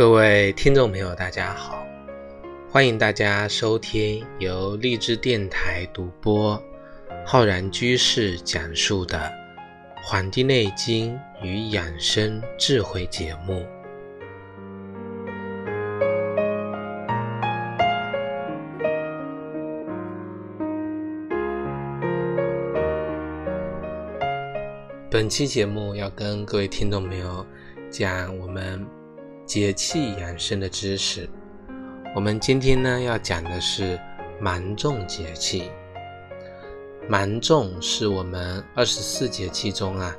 各位听众朋友，大家好，欢迎大家收听由荔枝电台独播、浩然居士讲述的《黄帝内经与养生智慧》节目。本期节目要跟各位听众朋友讲我们节气养生的知识。我们今天呢要讲的是芒种节气。芒种是我们二十四节气中啊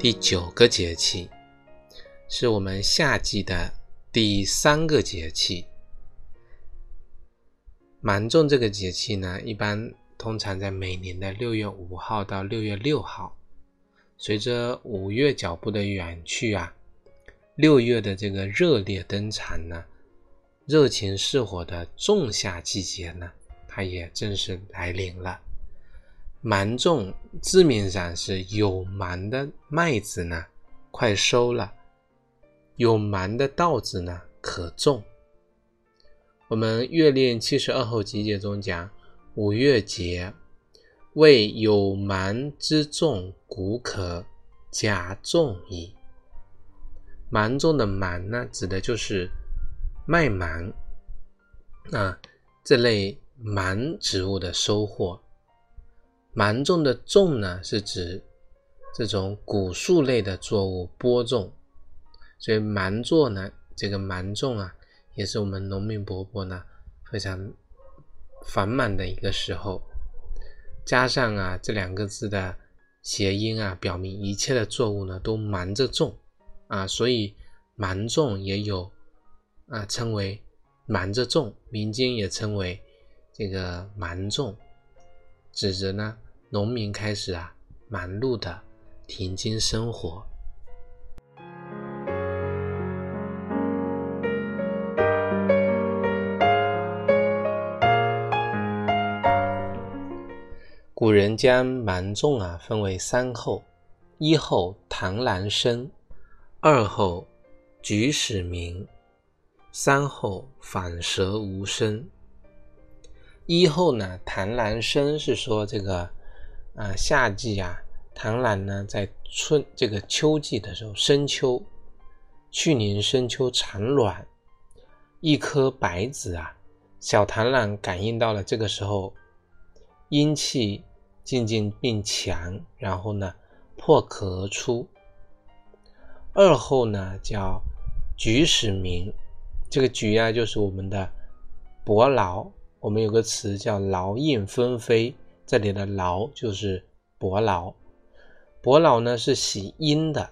第九个节气，是我们夏季的第三个节气。芒种这个节气呢，一般通常在每年的六月五号到六月六号。随着五月脚步的远去啊，六月的这个热烈登场呢，热情似火的仲夏季节呢，它也正式来临了。芒种字面上是有芒的麦子呢，快收了；有芒的稻子呢，可种。我们《月令七十二候集解》中讲，五月节。为有芒之种，谷可加种矣。芒种的芒呢，指的就是麦芒啊这类芒植物的收获。芒种的种呢，是指这种谷树类的作物播种。所以芒作呢，这个芒种啊，也是我们农民伯伯呢非常繁忙的一个时候。加上啊这两个字的谐音啊，表明一切的作物呢都忙着种啊，所以芒种也有啊称为忙着种，民间也称为这个芒种，指着呢农民开始啊忙碌的田间生活。古人将芒种啊分为三候：一候螳螂生，二候举始鸣，三候反舌无声。一候呢，螳螂生是说这个啊夏季啊，螳螂呢在春这个秋季的时候，深秋，去年深秋产卵，一颗白子啊，小螳螂感应到了这个时候阴气。渐渐变强，然后呢，破壳而出。二后呢，叫菊始鸣，这个菊啊，就是我们的伯劳。我们有个词叫劳燕分飞，这里的劳就是伯劳。伯劳呢是喜阴的，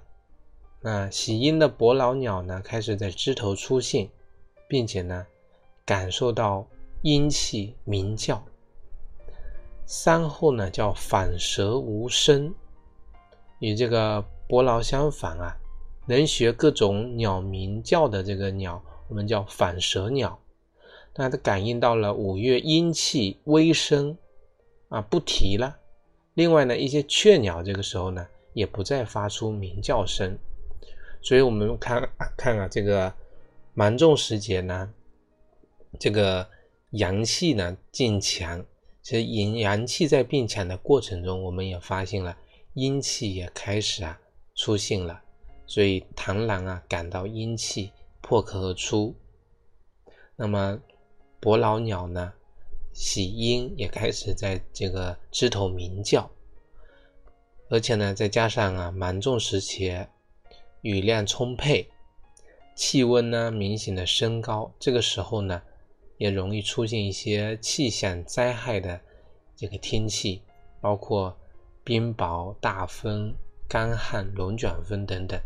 那喜阴的伯劳鸟呢，开始在枝头出现，并且呢，感受到阴气鸣叫。三后呢叫反舌无声，与这个伯劳相反啊，能学各种鸟鸣叫的这个鸟，我们叫反舌鸟。那它感应到了五月阴气微生啊，不提了。另外呢，一些雀鸟这个时候呢，也不再发出鸣叫声。所以我们看看啊，这个芒种时节呢，这个阳气呢渐强。其实阴阳气在变强的过程中，我们也发现了阴气也开始啊出现了，所以螳螂啊感到阴气破壳而出，那么伯劳鸟呢喜阴也开始在这个枝头鸣叫，而且呢再加上啊芒种时期雨量充沛，气温呢明显的升高，这个时候呢。也容易出现一些气象灾害的这个天气，包括冰雹、大风、干旱、龙卷风等等。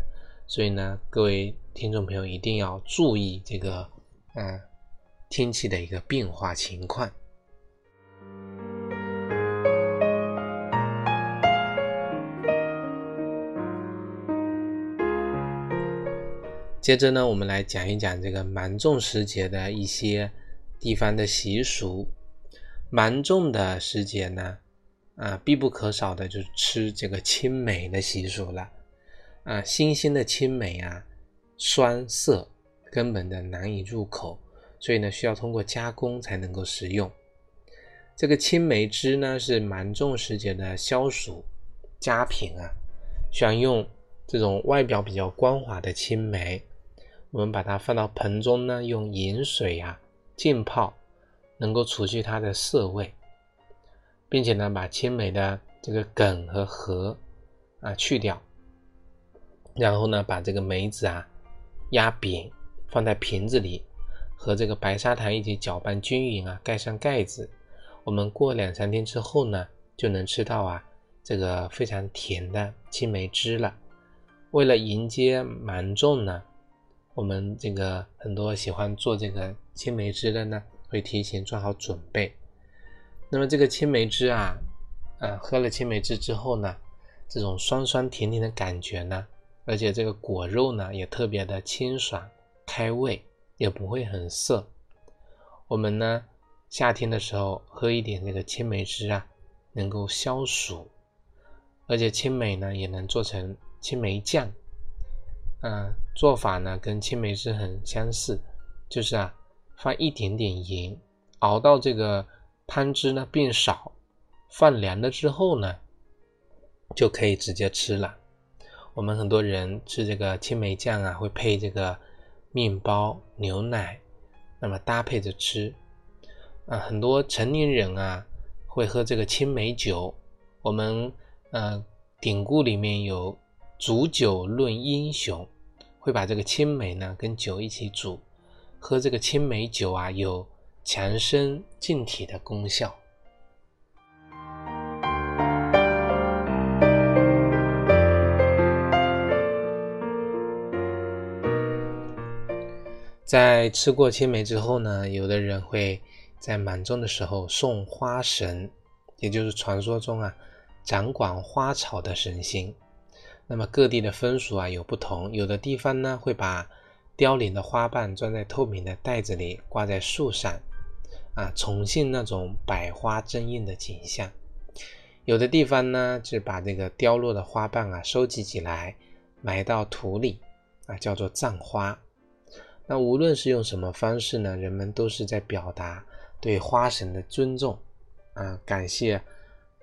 所以呢，各位听众朋友一定要注意这个嗯天气的一个变化情况。接着呢，我们来讲一讲这个芒种时节的一些。地方的习俗，芒种的时节呢，啊，必不可少的就是吃这个青梅的习俗了。啊，新鲜的青梅啊，酸涩，根本的难以入口，所以呢，需要通过加工才能够食用。这个青梅汁呢，是芒种时节的消暑佳品啊，喜欢用这种外表比较光滑的青梅，我们把它放到盆中呢，用饮水啊浸泡，能够除去它的涩味，并且呢，把青梅的这个梗和核啊去掉。然后呢，把这个梅子啊压扁，放在瓶子里，和这个白砂糖一起搅拌均匀啊，盖上盖子。我们过两三天之后呢，就能吃到啊这个非常甜的青梅汁了。为了迎接芒种呢，我们这个很多喜欢做这个青梅汁的呢，会提前做好准备。那么这个青梅汁啊，呃，喝了青梅汁之后呢，这种酸酸甜甜的感觉呢。而且这个果肉呢也特别的清爽开胃，也不会很涩。我们呢夏天的时候喝一点这个青梅汁啊，能够消暑。而且青梅呢也能做成青梅酱，嗯，做法呢跟青梅汁很相似，就是啊放一点点盐，熬到这个汤汁呢变少，放凉了之后呢就可以直接吃了。我们很多人吃这个青梅酱啊，会配这个面包、牛奶，那么搭配着吃。啊，很多成年人啊会喝这个青梅酒。我们呃典故里面有煮酒论英雄，会把这个青梅呢跟酒一起煮，喝这个青梅酒啊有强身健体的功效。在吃过青梅之后呢，有的人会在芒种的时候送花神，也就是传说中啊掌管花草的神仙。那么各地的风俗啊有不同，有的地方呢会把凋零的花瓣装在透明的袋子里挂在树上，啊，重现那种百花争艳的景象。有的地方呢就把这个凋落的花瓣啊收集起来埋到土里，啊，叫做葬花。那无论是用什么方式呢，人们都是在表达对花神的尊重，啊，感谢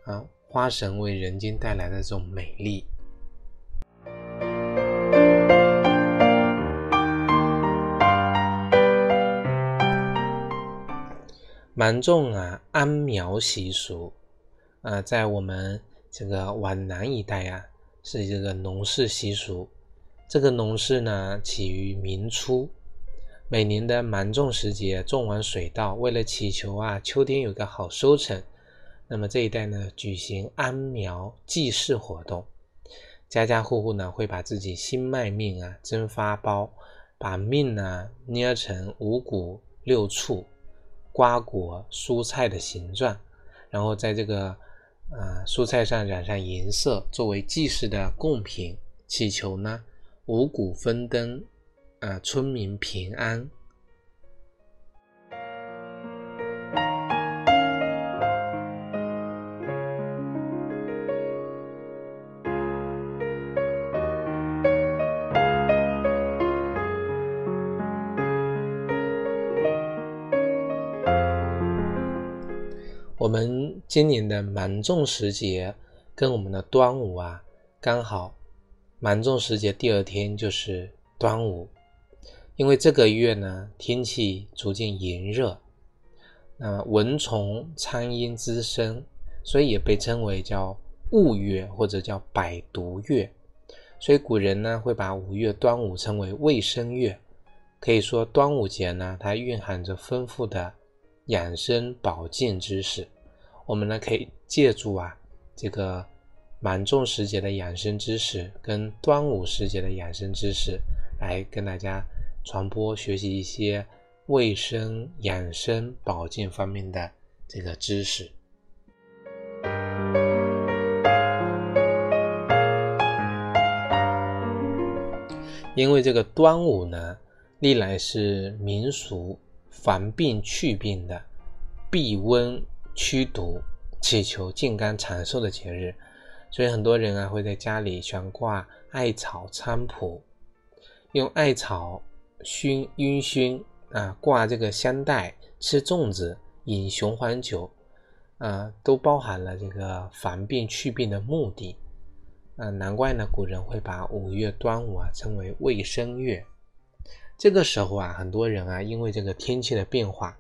啊花神为人间带来的这种美丽。芒种啊，安苗习俗啊，在我们这个皖南一带啊，是这个农事习俗。这个农事呢，起于明初。每年的芒种时节，种完水稻，为了祈求啊秋天有个好收成，那么这一带呢举行安苗祭祀活动，家家户户呢会把自己新麦面啊蒸发包，把面呢捏成五谷六畜、瓜果蔬菜的形状，然后在这个啊蔬菜上染上颜色，作为祭祀的贡品，祈求呢五谷丰登。啊，村民平安。我们今年的芒种时节跟我们的端午啊，刚好芒种时节第二天就是端午。因为这个月呢，天气逐渐炎热，那蚊虫苍蝇滋生，所以也被称为叫雾月或者叫百毒月。所以古人呢会把五月端午称为卫生月。可以说端午节呢，它蕴含着丰富的养生保健知识。我们呢可以借助啊这个芒种时节的养生知识，跟端午时节的养生知识，来跟大家。传播学习一些卫生养生保健方面的这个知识，因为这个端午呢，历来是民俗防病祛病的、避瘟驱毒、祈求健康长寿的节日，所以很多人啊会在家里悬挂艾草菖蒲，用艾草。熏晕熏啊，挂这个香袋，吃粽子，饮雄黄酒，啊，都包含了这个防病祛病的目的。啊，难怪呢，古人会把五月端午啊称为卫生月。这个时候啊，很多人啊，因为这个天气的变化，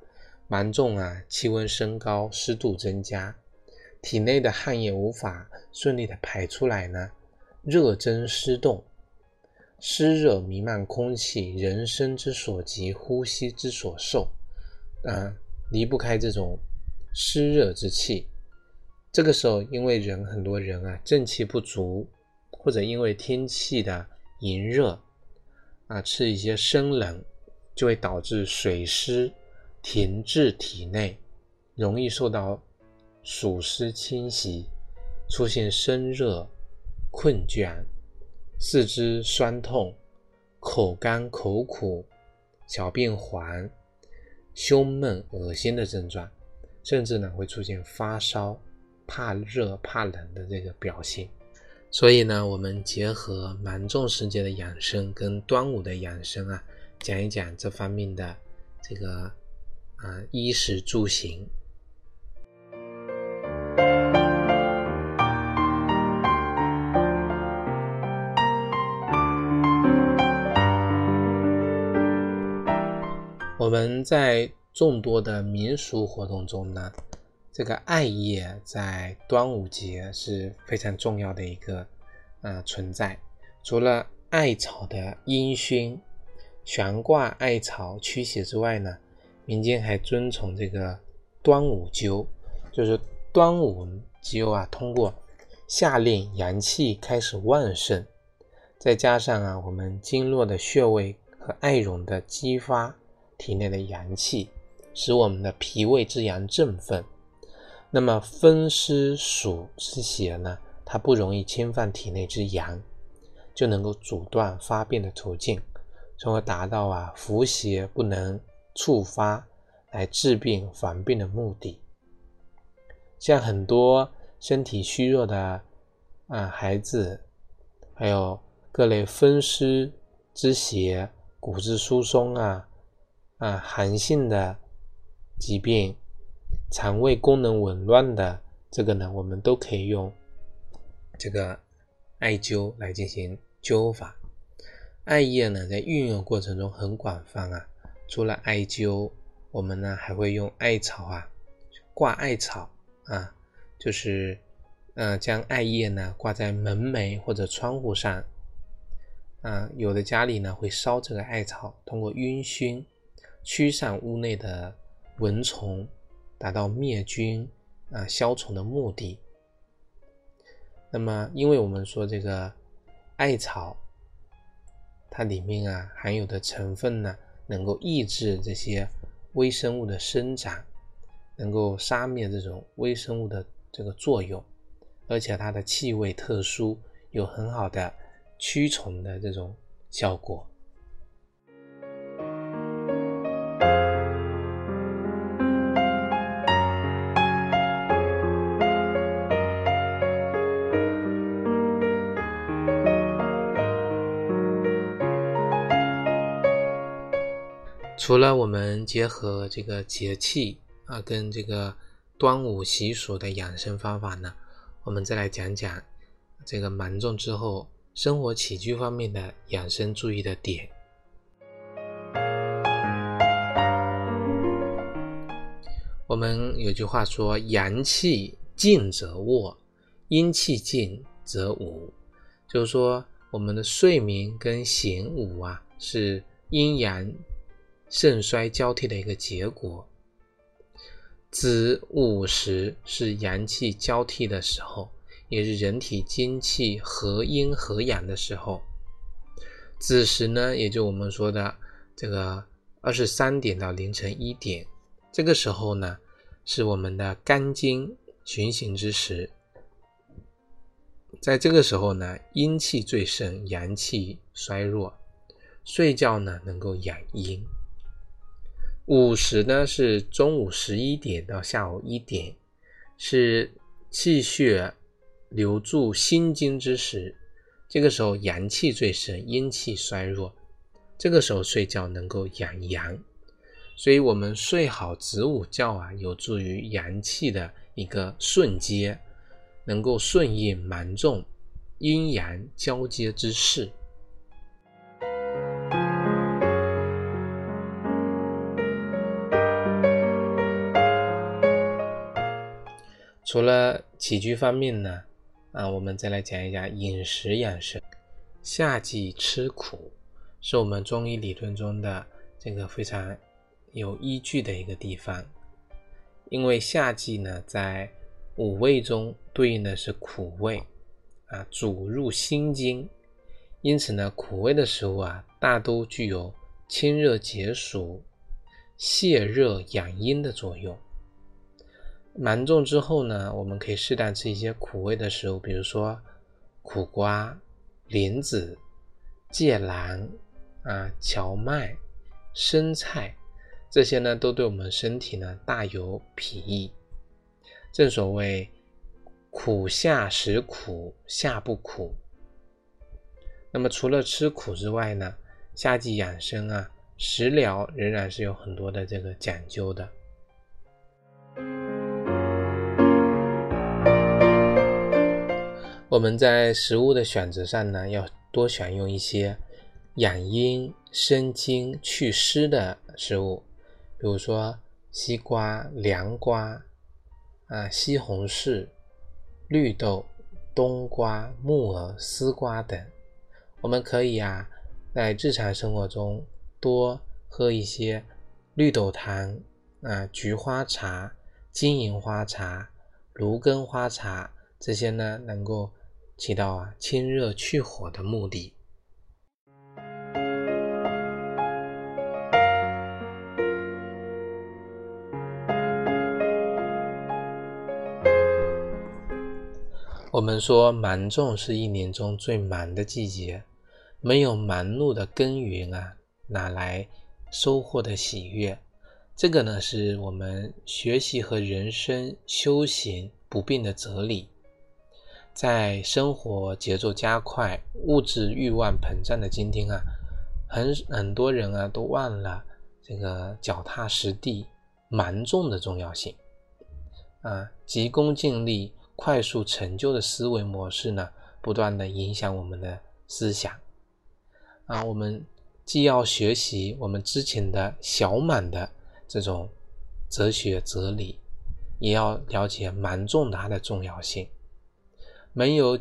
芒种啊，气温升高，湿度增加，体内的汗液无法顺利的排出来呢，热蒸湿冻，湿热弥漫空气，人生之所及，呼吸之所受，啊，离不开这种湿热之气。这个时候，因为人很多人啊，正气不足，或者因为天气的炎热。啊，吃一些生冷，就会导致水湿停滞体内，容易受到暑湿侵袭，出现生热、困倦、四肢酸痛、口干口苦、小便黄、胸闷、恶心的症状，甚至呢会出现发烧、怕热、怕冷的这个表现。所以呢，我们结合芒种时节的养生跟端午的养生啊，讲一讲这方面的这个啊衣食住行。我们在众多的民俗活动中呢。这个艾叶在端午节是非常重要的一个啊存在。除了艾草的阴熏、悬挂艾草驱邪之外呢，民间还遵从这个端午灸，就是端午灸啊，通过夏令阳气开始旺盛，再加上啊我们经络的穴位和艾绒的激发体内的阳气，使我们的脾胃之阳振奋。那么风湿暑之邪呢，它不容易侵犯体内之阳，就能够阻断发病的途径，从而达到啊伏邪不能触发来治病防病的目的。像很多身体虚弱的啊孩子，还有各类风湿之邪、骨质疏松啊啊寒性的疾病。肠胃功能紊乱的这个呢，我们都可以用这个艾灸来进行灸法。艾叶呢，在运用过程中很广泛啊。除了艾灸，我们呢还会用艾草啊，挂艾草啊，就是呃将艾叶呢挂在门楣或者窗户上啊。有的家里呢会烧这个艾草，通过晕熏驱散屋内的蚊虫。达到灭菌啊、消虫的目的。那么，因为我们说这个艾草，它里面啊含有的成分呢，能够抑制这些微生物的生长，能够杀灭这种微生物的这个作用，而且它的气味特殊，有很好的驱虫的这种效果。除了我们结合这个节气啊，跟这个端午习俗的养生方法呢，我们再来讲讲这个芒种之后生活起居方面的养生注意的点。我们有句话说：“阳气静则卧，阴气静则午。”就是说，我们的睡眠跟醒午啊，是阴阳。盛衰交替的一个结果，子午时是阳气交替的时候，也是人体精气合阴合阳的时候。子时呢，也就我们说的这个二十三点到凌晨一点，这个时候呢，是我们的肝经循行之时。在这个时候呢，阴气最盛，阳气衰弱，睡觉呢能够养阴。午时呢是中午十一点到下午一点，是气血流注心经之时。这个时候阳气最盛，阴气衰弱，这个时候睡觉能够养阳，所以我们睡好子午觉啊，有助于阳气的一个顺接，能够顺应芒种、阴阳交接之势。除了起居方面呢，啊，我们再来讲一讲饮食养生。夏季吃苦。是我们中医理论中的这个非常有依据的一个地方，因为夏季呢，在五味中对应的是苦味，啊，主入心经，因此呢，苦味的食物啊，大都具有清热解暑、泻热养阴的作用。芒种之后呢，我们可以适当吃一些苦味的食物，比如说苦瓜、莲子、芥蓝。啊，荞麦、生菜，这些呢，都对我们身体呢大有裨益。正所谓“苦夏食苦，夏不苦”。那么除了吃苦之外呢，夏季养生啊，食疗仍然是有很多的这个讲究的。我们在食物的选择上呢，要多选用一些。养阴生津、祛湿的食物，比如说西瓜、凉瓜啊、西红柿、绿豆、冬瓜、木耳、丝瓜等。我们可以啊，在日常生活中多喝一些绿豆汤啊、菊花茶、金银花茶、芦根花茶，这些呢，能够起到啊清热去火的目的。我们说芒种是一年中最忙的季节，没有忙碌的耕耘啊，哪来收获的喜悦？这个呢，是我们学习和人生修行不变的哲理。在生活节奏加快、物质欲望膨胀的今天啊，很很多人啊都忘了这个脚踏实地、芒种的重要性啊，急功近利。快速成就的思维模式呢，不断的影响我们的思想啊。我们既要学习我们之前的小满的这种哲学哲理，也要了解蛮重它的重要性。没有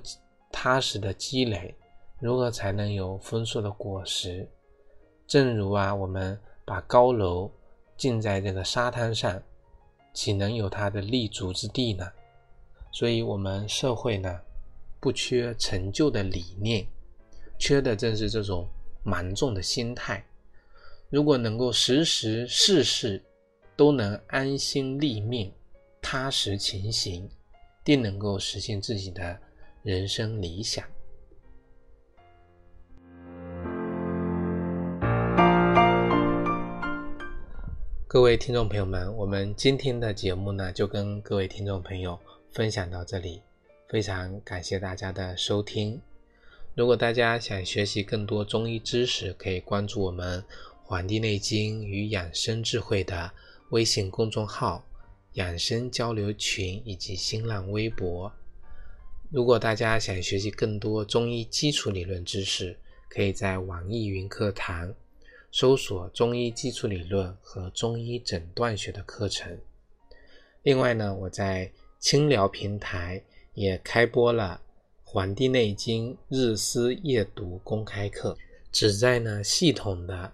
踏实的积累，如何才能有丰硕的果实？正如啊，我们把高楼建在这个沙滩上，岂能有它的立足之地呢？所以，我们社会呢，不缺成就的理念，缺的正是这种蛮重的心态。如果能够时时事事都能安心立命、踏实前行，定能够实现自己的人生理想。各位听众朋友们，我们今天的节目呢，就跟各位听众朋友。分享到这里，非常感谢大家的收听。如果大家想学习更多中医知识，可以关注我们《黄帝内经与养生智慧》的微信公众号、养生交流群以及新浪微博。如果大家想学习更多中医基础理论知识，可以在网易云课堂搜索“中医基础理论”和“中医诊断学”的课程。另外呢，我在清聊平台也开播了《黄帝内经日思夜读》公开课，旨在呢系统的、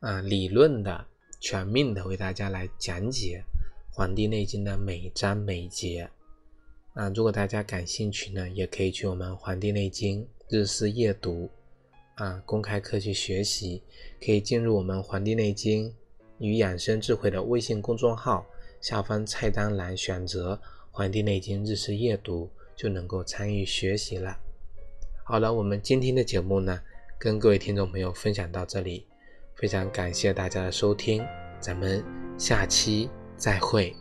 啊理论的、全面的为大家来讲解《黄帝内经》的每章每节。啊，如果大家感兴趣呢，也可以去我们《黄帝内经日思夜读》啊公开课去学习，可以进入我们《黄帝内经与养生智慧》的微信公众号下方菜单栏选择。《黄帝内经日思夜读》就能够参与学习了。好了，我们今天的节目呢，跟各位听众朋友分享到这里，非常感谢大家的收听，咱们下期再会。